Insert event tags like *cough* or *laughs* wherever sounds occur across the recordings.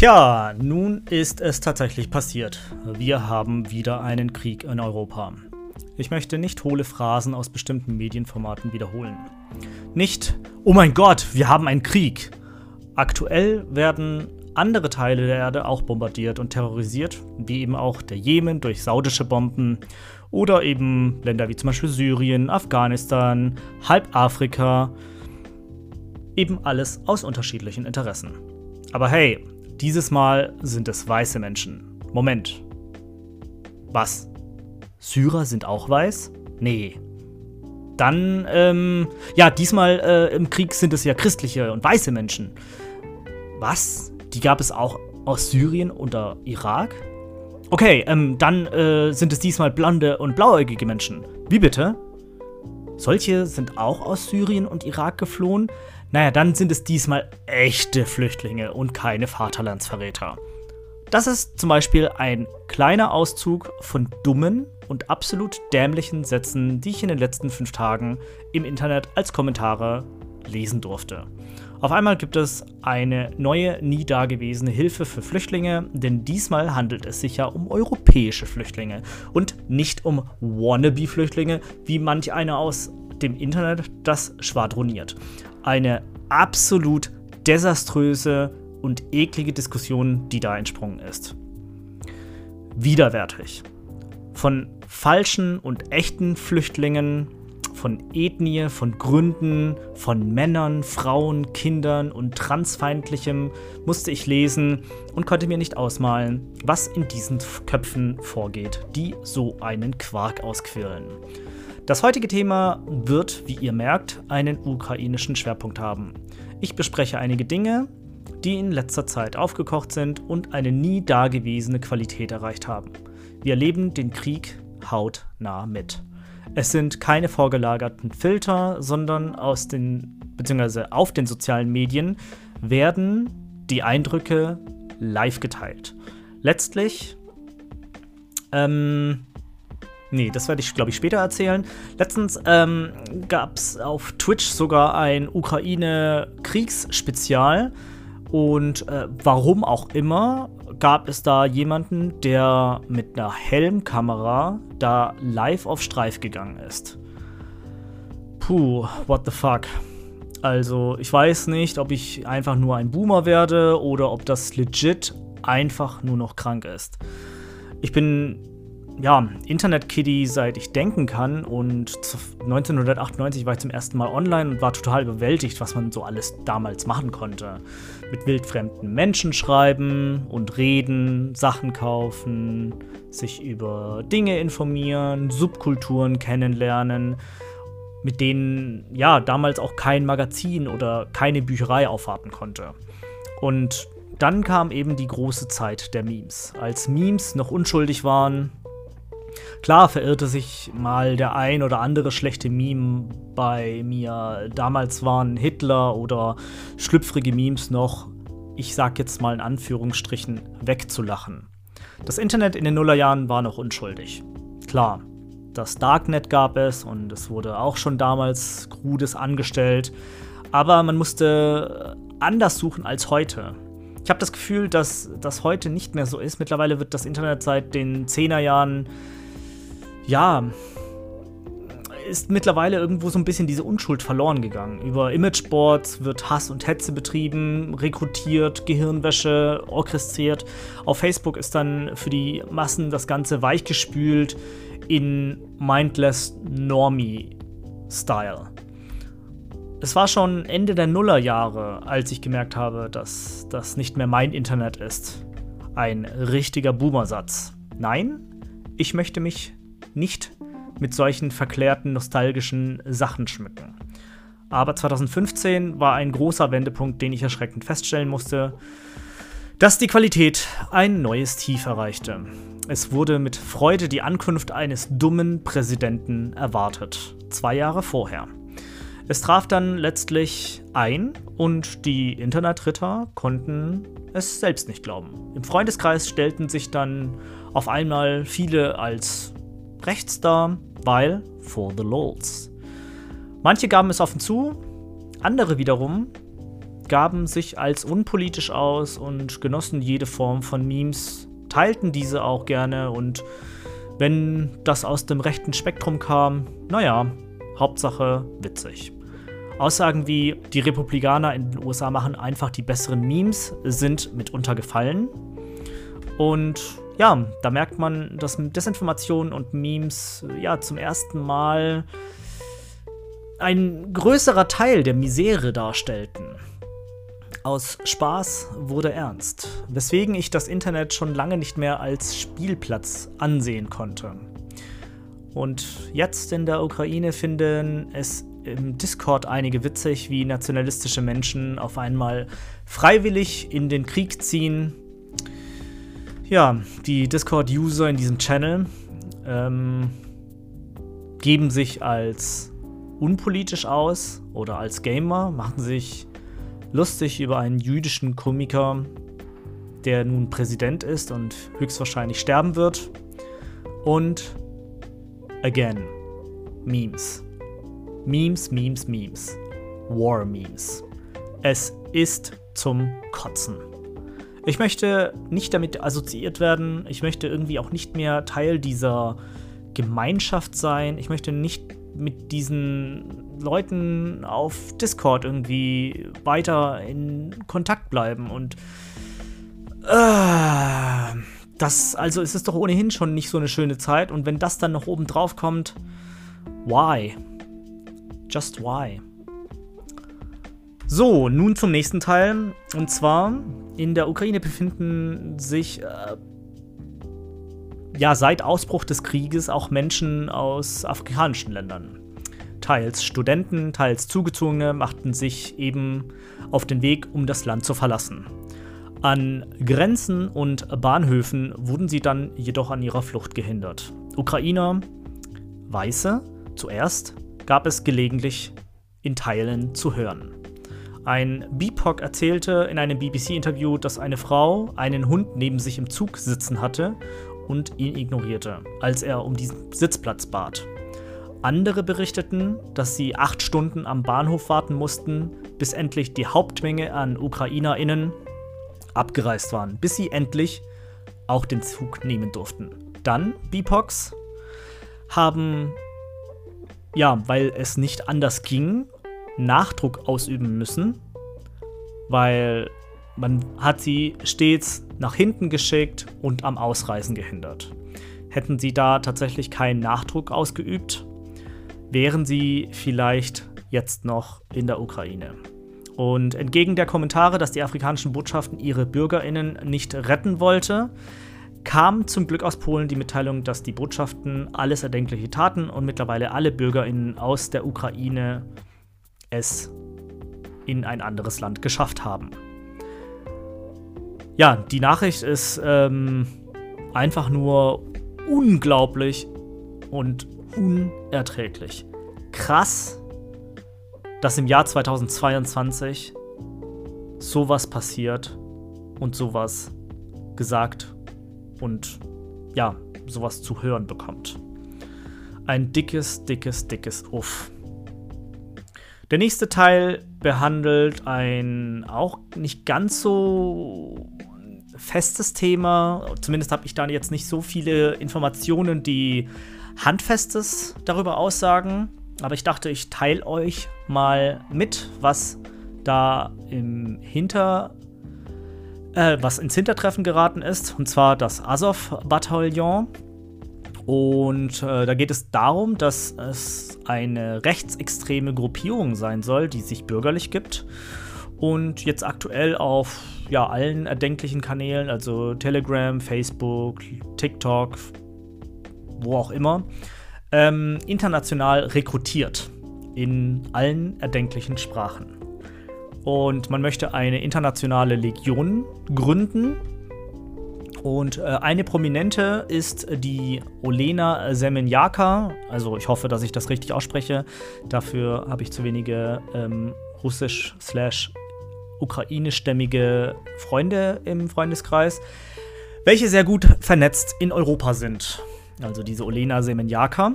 Tja, nun ist es tatsächlich passiert. Wir haben wieder einen Krieg in Europa. Ich möchte nicht hohle Phrasen aus bestimmten Medienformaten wiederholen. Nicht, oh mein Gott, wir haben einen Krieg. Aktuell werden andere Teile der Erde auch bombardiert und terrorisiert, wie eben auch der Jemen durch saudische Bomben oder eben Länder wie zum Beispiel Syrien, Afghanistan, Halbafrika. Eben alles aus unterschiedlichen Interessen. Aber hey, dieses Mal sind es weiße Menschen. Moment. Was? Syrer sind auch weiß? Nee. Dann, ähm, ja, diesmal äh, im Krieg sind es ja christliche und weiße Menschen. Was? Die gab es auch aus Syrien oder Irak? Okay, ähm, dann äh, sind es diesmal blonde und blauäugige Menschen. Wie bitte? Solche sind auch aus Syrien und Irak geflohen? Naja, dann sind es diesmal echte Flüchtlinge und keine Vaterlandsverräter. Das ist zum Beispiel ein kleiner Auszug von dummen und absolut dämlichen Sätzen, die ich in den letzten fünf Tagen im Internet als Kommentare lesen durfte. Auf einmal gibt es eine neue, nie dagewesene Hilfe für Flüchtlinge, denn diesmal handelt es sich ja um europäische Flüchtlinge und nicht um Wannabe-Flüchtlinge, wie manch einer aus dem Internet das schwadroniert eine absolut desaströse und eklige Diskussion, die da entsprungen ist. Widerwärtig. Von falschen und echten Flüchtlingen, von Ethnie, von Gründen, von Männern, Frauen, Kindern und transfeindlichem musste ich lesen und konnte mir nicht ausmalen, was in diesen Köpfen vorgeht, die so einen Quark ausquirlen. Das heutige Thema wird, wie ihr merkt, einen ukrainischen Schwerpunkt haben. Ich bespreche einige Dinge, die in letzter Zeit aufgekocht sind und eine nie dagewesene Qualität erreicht haben. Wir erleben den Krieg hautnah mit. Es sind keine vorgelagerten Filter, sondern aus den bzw. auf den sozialen Medien werden die Eindrücke live geteilt. Letztlich ähm, Nee, das werde ich, glaube ich, später erzählen. Letztens ähm, gab es auf Twitch sogar ein Ukraine-Kriegsspezial. Und äh, warum auch immer gab es da jemanden, der mit einer Helmkamera da live auf Streif gegangen ist. Puh, what the fuck. Also, ich weiß nicht, ob ich einfach nur ein Boomer werde oder ob das legit einfach nur noch krank ist. Ich bin ja, Internet-Kiddie, seit ich denken kann. Und 1998 war ich zum ersten Mal online und war total überwältigt, was man so alles damals machen konnte. Mit wildfremden Menschen schreiben und reden, Sachen kaufen, sich über Dinge informieren, Subkulturen kennenlernen, mit denen ja damals auch kein Magazin oder keine Bücherei aufwarten konnte. Und dann kam eben die große Zeit der Memes. Als Memes noch unschuldig waren, Klar verirrte sich mal der ein oder andere schlechte Meme bei mir. Damals waren Hitler oder schlüpfrige Memes noch, ich sag jetzt mal in Anführungsstrichen, wegzulachen. Das Internet in den Nullerjahren war noch unschuldig. Klar, das Darknet gab es und es wurde auch schon damals Krudes angestellt, aber man musste anders suchen als heute. Ich habe das Gefühl, dass das heute nicht mehr so ist. Mittlerweile wird das Internet seit den 10er Jahren ja, ist mittlerweile irgendwo so ein bisschen diese Unschuld verloren gegangen. Über Imageboards wird Hass und Hetze betrieben, rekrutiert, Gehirnwäsche orchestriert. Auf Facebook ist dann für die Massen das Ganze weichgespült in Mindless Normie-Style. Es war schon Ende der Nullerjahre, als ich gemerkt habe, dass das nicht mehr mein Internet ist. Ein richtiger Boomersatz. Nein, ich möchte mich nicht mit solchen verklärten, nostalgischen Sachen schmücken. Aber 2015 war ein großer Wendepunkt, den ich erschreckend feststellen musste, dass die Qualität ein neues Tief erreichte. Es wurde mit Freude die Ankunft eines dummen Präsidenten erwartet, zwei Jahre vorher. Es traf dann letztlich ein und die Internetritter konnten es selbst nicht glauben. Im Freundeskreis stellten sich dann auf einmal viele als rechts dar, weil for the lols. Manche gaben es offen zu, andere wiederum gaben sich als unpolitisch aus und genossen jede Form von Memes, teilten diese auch gerne und wenn das aus dem rechten Spektrum kam, naja, Hauptsache witzig. Aussagen wie, die Republikaner in den USA machen einfach die besseren Memes, sind mitunter gefallen. Und ja, da merkt man, dass Desinformation und Memes ja zum ersten Mal ein größerer Teil der Misere darstellten. Aus Spaß wurde ernst, weswegen ich das Internet schon lange nicht mehr als Spielplatz ansehen konnte. Und jetzt in der Ukraine finden es im Discord einige witzig, wie nationalistische Menschen auf einmal freiwillig in den Krieg ziehen. Ja, die Discord-User in diesem Channel ähm, geben sich als unpolitisch aus oder als Gamer, machen sich lustig über einen jüdischen Komiker, der nun Präsident ist und höchstwahrscheinlich sterben wird. Und again, Memes. Memes, Memes, Memes. War Memes. Es ist zum Kotzen. Ich möchte nicht damit assoziiert werden. Ich möchte irgendwie auch nicht mehr Teil dieser Gemeinschaft sein. Ich möchte nicht mit diesen Leuten auf Discord irgendwie weiter in Kontakt bleiben und äh, das also es ist doch ohnehin schon nicht so eine schöne Zeit und wenn das dann noch oben drauf kommt, why? Just Why. So, nun zum nächsten Teil. Und zwar, in der Ukraine befinden sich äh, ja seit Ausbruch des Krieges auch Menschen aus afrikanischen Ländern. Teils Studenten, teils Zugezogene machten sich eben auf den Weg, um das Land zu verlassen. An Grenzen und Bahnhöfen wurden sie dann jedoch an ihrer Flucht gehindert. Ukrainer, Weiße, zuerst, gab es gelegentlich in Teilen zu hören. Ein BIPOC erzählte in einem BBC-Interview, dass eine Frau einen Hund neben sich im Zug sitzen hatte und ihn ignorierte, als er um diesen Sitzplatz bat. Andere berichteten, dass sie acht Stunden am Bahnhof warten mussten, bis endlich die Hauptmenge an UkrainerInnen abgereist waren, bis sie endlich auch den Zug nehmen durften. Dann, BIPOCs, haben ja, weil es nicht anders ging, Nachdruck ausüben müssen, weil man hat sie stets nach hinten geschickt und am Ausreisen gehindert. Hätten sie da tatsächlich keinen Nachdruck ausgeübt, wären sie vielleicht jetzt noch in der Ukraine. Und entgegen der Kommentare, dass die afrikanischen Botschaften ihre Bürgerinnen nicht retten wollte, kam zum Glück aus Polen die Mitteilung, dass die Botschaften alles Erdenkliche taten und mittlerweile alle BürgerInnen aus der Ukraine es in ein anderes Land geschafft haben. Ja, die Nachricht ist ähm, einfach nur unglaublich und unerträglich. Krass, dass im Jahr 2022 sowas passiert und sowas gesagt und ja, sowas zu hören bekommt. Ein dickes, dickes, dickes Uff. Der nächste Teil behandelt ein auch nicht ganz so festes Thema. Zumindest habe ich da jetzt nicht so viele Informationen, die handfestes darüber aussagen. Aber ich dachte, ich teile euch mal mit, was da im Hinter äh, was ins Hintertreffen geraten ist, und zwar das Azov-Bataillon. Und äh, da geht es darum, dass es eine rechtsextreme Gruppierung sein soll, die sich bürgerlich gibt und jetzt aktuell auf ja, allen erdenklichen Kanälen, also Telegram, Facebook, TikTok, wo auch immer, ähm, international rekrutiert in allen erdenklichen Sprachen. Und man möchte eine internationale Legion gründen. Und äh, eine prominente ist die Olena Semenjaka. Also ich hoffe, dass ich das richtig ausspreche. Dafür habe ich zu wenige ähm, russisch slash ukrainischstämmige Freunde im Freundeskreis, welche sehr gut vernetzt in Europa sind. Also diese Olena Semenjaka.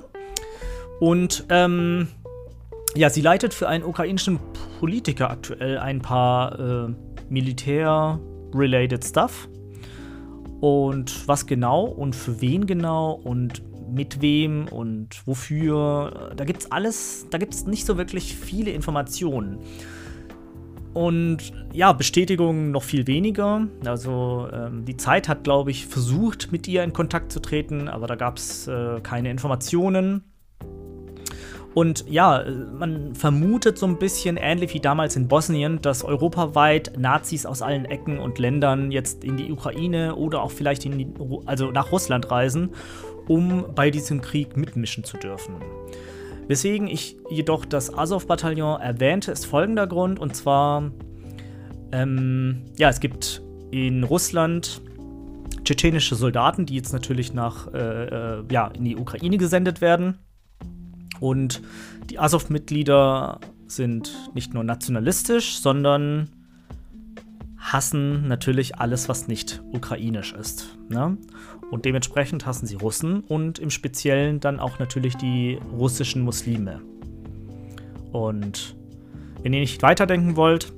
Und ähm, ja, sie leitet für einen ukrainischen Politiker aktuell ein paar äh, Militär-related Stuff. Und was genau und für wen genau und mit wem und wofür, da gibt es alles, da gibt es nicht so wirklich viele Informationen. Und ja, Bestätigungen noch viel weniger. Also ähm, die Zeit hat, glaube ich, versucht, mit ihr in Kontakt zu treten, aber da gab es äh, keine Informationen. Und ja, man vermutet so ein bisschen, ähnlich wie damals in Bosnien, dass europaweit Nazis aus allen Ecken und Ländern jetzt in die Ukraine oder auch vielleicht in die, also nach Russland reisen, um bei diesem Krieg mitmischen zu dürfen. Weswegen ich jedoch das Azov-Bataillon erwähnte, ist folgender Grund, und zwar, ähm, ja, es gibt in Russland tschetschenische Soldaten, die jetzt natürlich nach, äh, äh, ja, in die Ukraine gesendet werden und die Azov-Mitglieder sind nicht nur nationalistisch, sondern hassen natürlich alles, was nicht ukrainisch ist. Ne? Und dementsprechend hassen sie Russen und im Speziellen dann auch natürlich die russischen Muslime. Und wenn ihr nicht weiterdenken wollt,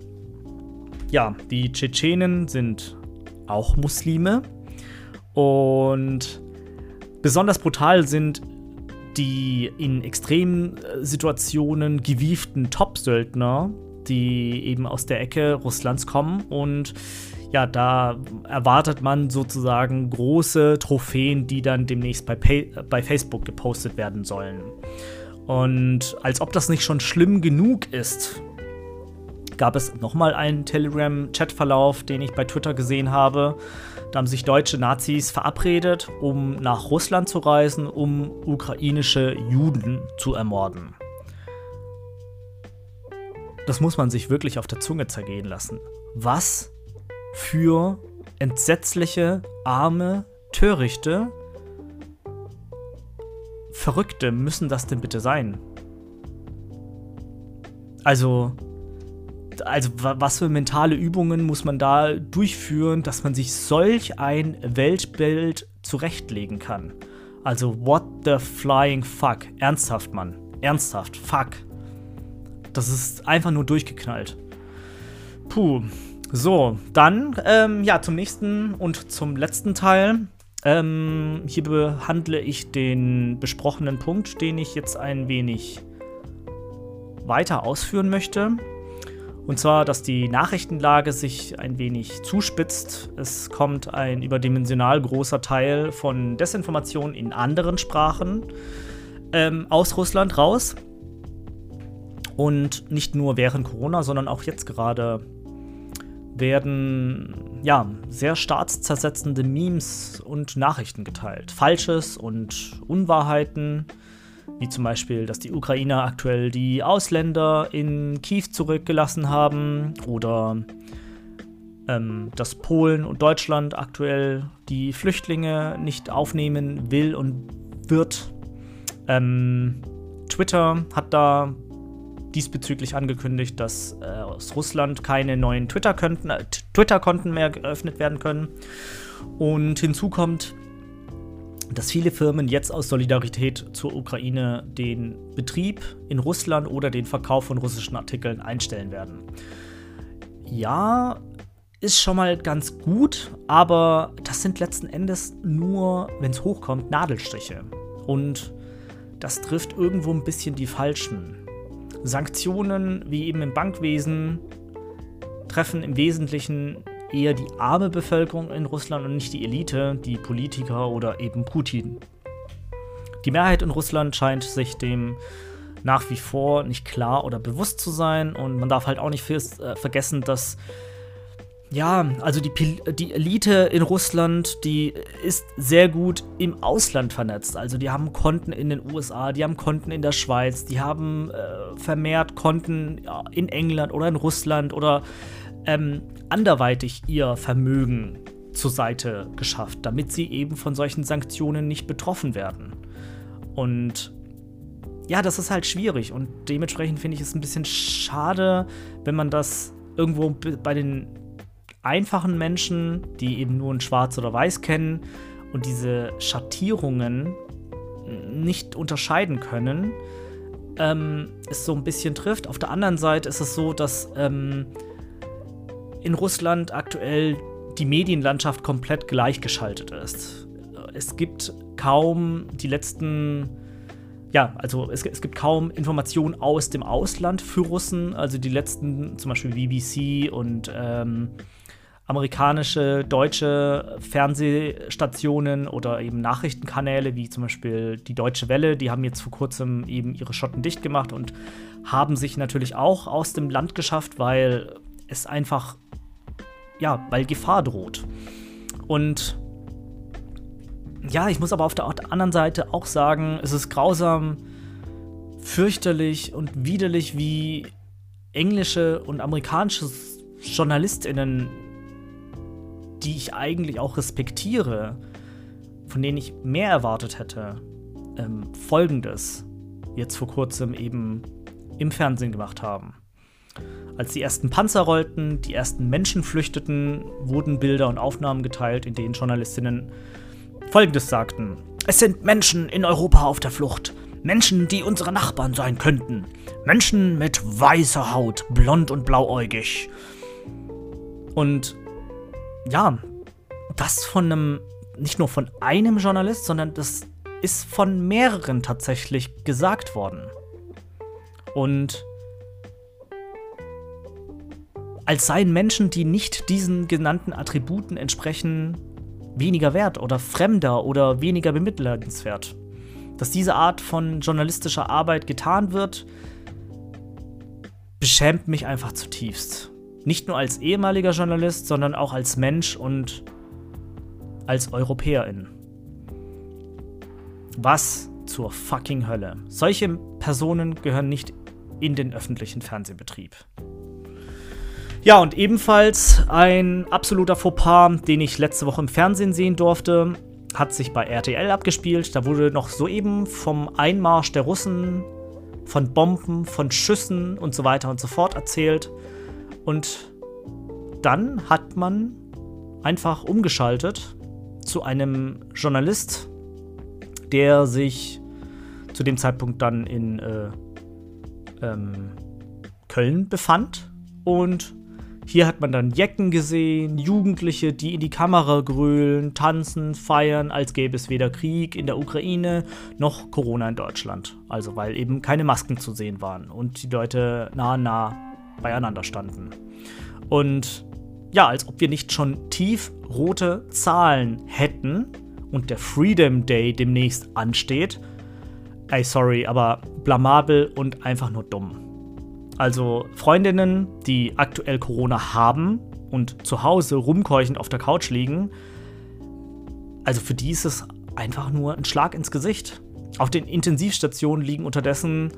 ja, die Tschetschenen sind auch Muslime und besonders brutal sind die in extremen äh, Situationen gewieften Top-Söldner, die eben aus der Ecke Russlands kommen und ja, da erwartet man sozusagen große Trophäen, die dann demnächst bei, Pay bei Facebook gepostet werden sollen. Und als ob das nicht schon schlimm genug ist, gab es nochmal einen Telegram-Chatverlauf, den ich bei Twitter gesehen habe, da haben sich deutsche Nazis verabredet, um nach Russland zu reisen, um ukrainische Juden zu ermorden. Das muss man sich wirklich auf der Zunge zergehen lassen. Was für entsetzliche, arme, törichte, Verrückte müssen das denn bitte sein? Also, also was für mentale Übungen muss man da durchführen, dass man sich solch ein Weltbild zurechtlegen kann? Also what the flying fuck? Ernsthaft, Mann. Ernsthaft. Fuck. Das ist einfach nur durchgeknallt. Puh. So, dann ähm, ja zum nächsten und zum letzten Teil. Ähm, hier behandle ich den besprochenen Punkt, den ich jetzt ein wenig weiter ausführen möchte. Und zwar, dass die Nachrichtenlage sich ein wenig zuspitzt. Es kommt ein überdimensional großer Teil von Desinformation in anderen Sprachen ähm, aus Russland raus. Und nicht nur während Corona, sondern auch jetzt gerade werden ja sehr staatszersetzende Memes und Nachrichten geteilt. Falsches und Unwahrheiten wie zum Beispiel, dass die Ukrainer aktuell die Ausländer in Kiew zurückgelassen haben oder ähm, dass Polen und Deutschland aktuell die Flüchtlinge nicht aufnehmen will und wird. Ähm, Twitter hat da diesbezüglich angekündigt, dass äh, aus Russland keine neuen Twitter-Konten äh, Twitter mehr geöffnet werden können. Und hinzu kommt, dass viele Firmen jetzt aus Solidarität zur Ukraine den Betrieb in Russland oder den Verkauf von russischen Artikeln einstellen werden. Ja, ist schon mal ganz gut, aber das sind letzten Endes nur, wenn es hochkommt, Nadelstriche. Und das trifft irgendwo ein bisschen die falschen. Sanktionen, wie eben im Bankwesen, treffen im Wesentlichen eher die arme Bevölkerung in Russland und nicht die Elite, die Politiker oder eben Putin. Die Mehrheit in Russland scheint sich dem nach wie vor nicht klar oder bewusst zu sein und man darf halt auch nicht äh, vergessen, dass ja, also die, die Elite in Russland, die ist sehr gut im Ausland vernetzt. Also die haben Konten in den USA, die haben Konten in der Schweiz, die haben äh, vermehrt Konten in England oder in Russland oder ähm, anderweitig ihr Vermögen zur Seite geschafft, damit sie eben von solchen Sanktionen nicht betroffen werden. Und ja, das ist halt schwierig und dementsprechend finde ich es ein bisschen schade, wenn man das irgendwo bei den einfachen Menschen, die eben nur ein Schwarz oder Weiß kennen und diese Schattierungen nicht unterscheiden können, ähm, es so ein bisschen trifft. Auf der anderen Seite ist es so, dass ähm, in Russland aktuell die Medienlandschaft komplett gleichgeschaltet ist. Es gibt kaum die letzten ja, also es, es, gibt kaum Informationen aus dem Ausland für Russen. Also die letzten, zum Beispiel BBC und ähm, amerikanische, deutsche Fernsehstationen oder eben Nachrichtenkanäle, wie zum Beispiel die Deutsche Welle, die haben jetzt vor kurzem eben ihre Schotten dicht gemacht und haben sich natürlich auch aus dem Land geschafft, weil es einfach, ja, weil Gefahr droht. Und ja, ich muss aber auf der anderen Seite auch sagen, es ist grausam, fürchterlich und widerlich, wie englische und amerikanische JournalistInnen die ich eigentlich auch respektiere, von denen ich mehr erwartet hätte, ähm, folgendes jetzt vor kurzem eben im Fernsehen gemacht haben. Als die ersten Panzer rollten, die ersten Menschen flüchteten, wurden Bilder und Aufnahmen geteilt, in denen Journalistinnen Folgendes sagten. Es sind Menschen in Europa auf der Flucht. Menschen, die unsere Nachbarn sein könnten. Menschen mit weißer Haut, blond und blauäugig. Und ja, das von einem, nicht nur von einem Journalist, sondern das ist von mehreren tatsächlich gesagt worden. Und als seien Menschen, die nicht diesen genannten Attributen entsprechen, weniger wert oder fremder oder weniger bemitleidenswert. Dass diese Art von journalistischer Arbeit getan wird, beschämt mich einfach zutiefst. Nicht nur als ehemaliger Journalist, sondern auch als Mensch und als Europäerin. Was zur fucking Hölle. Solche Personen gehören nicht in den öffentlichen Fernsehbetrieb. Ja, und ebenfalls ein absoluter Fauxpas, den ich letzte Woche im Fernsehen sehen durfte, hat sich bei RTL abgespielt. Da wurde noch soeben vom Einmarsch der Russen, von Bomben, von Schüssen und so weiter und so fort erzählt. Und dann hat man einfach umgeschaltet zu einem Journalist, der sich zu dem Zeitpunkt dann in äh, ähm, Köln befand. Und hier hat man dann Jecken gesehen, Jugendliche, die in die Kamera grölen, tanzen, feiern, als gäbe es weder Krieg in der Ukraine noch Corona in Deutschland. Also weil eben keine Masken zu sehen waren und die Leute nah, nah beieinander standen. Und ja, als ob wir nicht schon tiefrote Zahlen hätten und der Freedom Day demnächst ansteht. Ey, sorry, aber blamabel und einfach nur dumm. Also Freundinnen, die aktuell Corona haben und zu Hause rumkeuchend auf der Couch liegen, also für die ist es einfach nur ein Schlag ins Gesicht. Auf den Intensivstationen liegen unterdessen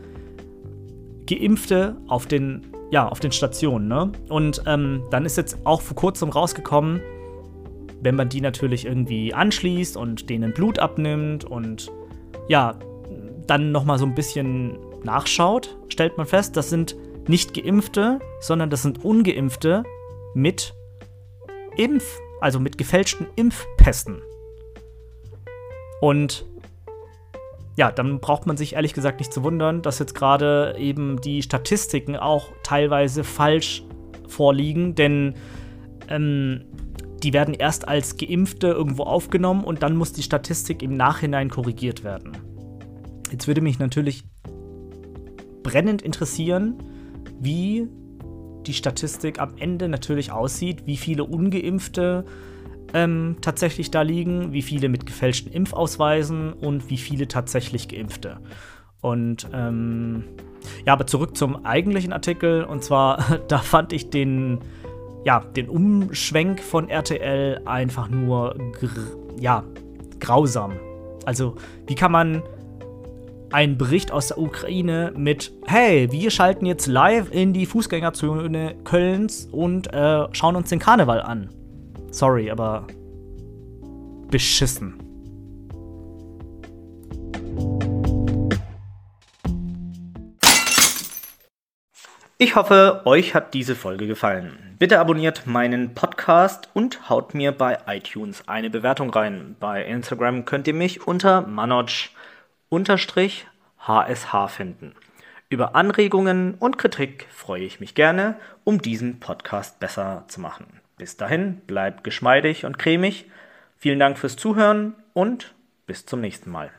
Geimpfte auf den ja, auf den Stationen, ne? Und ähm, dann ist jetzt auch vor kurzem rausgekommen, wenn man die natürlich irgendwie anschließt und denen Blut abnimmt und ja, dann nochmal so ein bisschen nachschaut, stellt man fest, das sind nicht Geimpfte, sondern das sind Ungeimpfte mit Impf, also mit gefälschten Impfpässen. Und ja, dann braucht man sich ehrlich gesagt nicht zu wundern, dass jetzt gerade eben die Statistiken auch teilweise falsch vorliegen, denn ähm, die werden erst als Geimpfte irgendwo aufgenommen und dann muss die Statistik im Nachhinein korrigiert werden. Jetzt würde mich natürlich brennend interessieren, wie die Statistik am Ende natürlich aussieht, wie viele ungeimpfte ähm, tatsächlich da liegen, wie viele mit gefälschten Impfausweisen und wie viele tatsächlich Geimpfte. Und ähm, ja, aber zurück zum eigentlichen Artikel. Und zwar, *laughs* da fand ich den ja, den Umschwenk von RTL einfach nur gr ja, grausam. Also, wie kann man einen Bericht aus der Ukraine mit, hey, wir schalten jetzt live in die Fußgängerzone Kölns und äh, schauen uns den Karneval an. Sorry, aber beschissen. Ich hoffe, euch hat diese Folge gefallen. Bitte abonniert meinen Podcast und haut mir bei iTunes eine Bewertung rein. Bei Instagram könnt ihr mich unter manoj HSH finden. Über Anregungen und Kritik freue ich mich gerne, um diesen Podcast besser zu machen. Bis dahin, bleibt geschmeidig und cremig. Vielen Dank fürs Zuhören und bis zum nächsten Mal.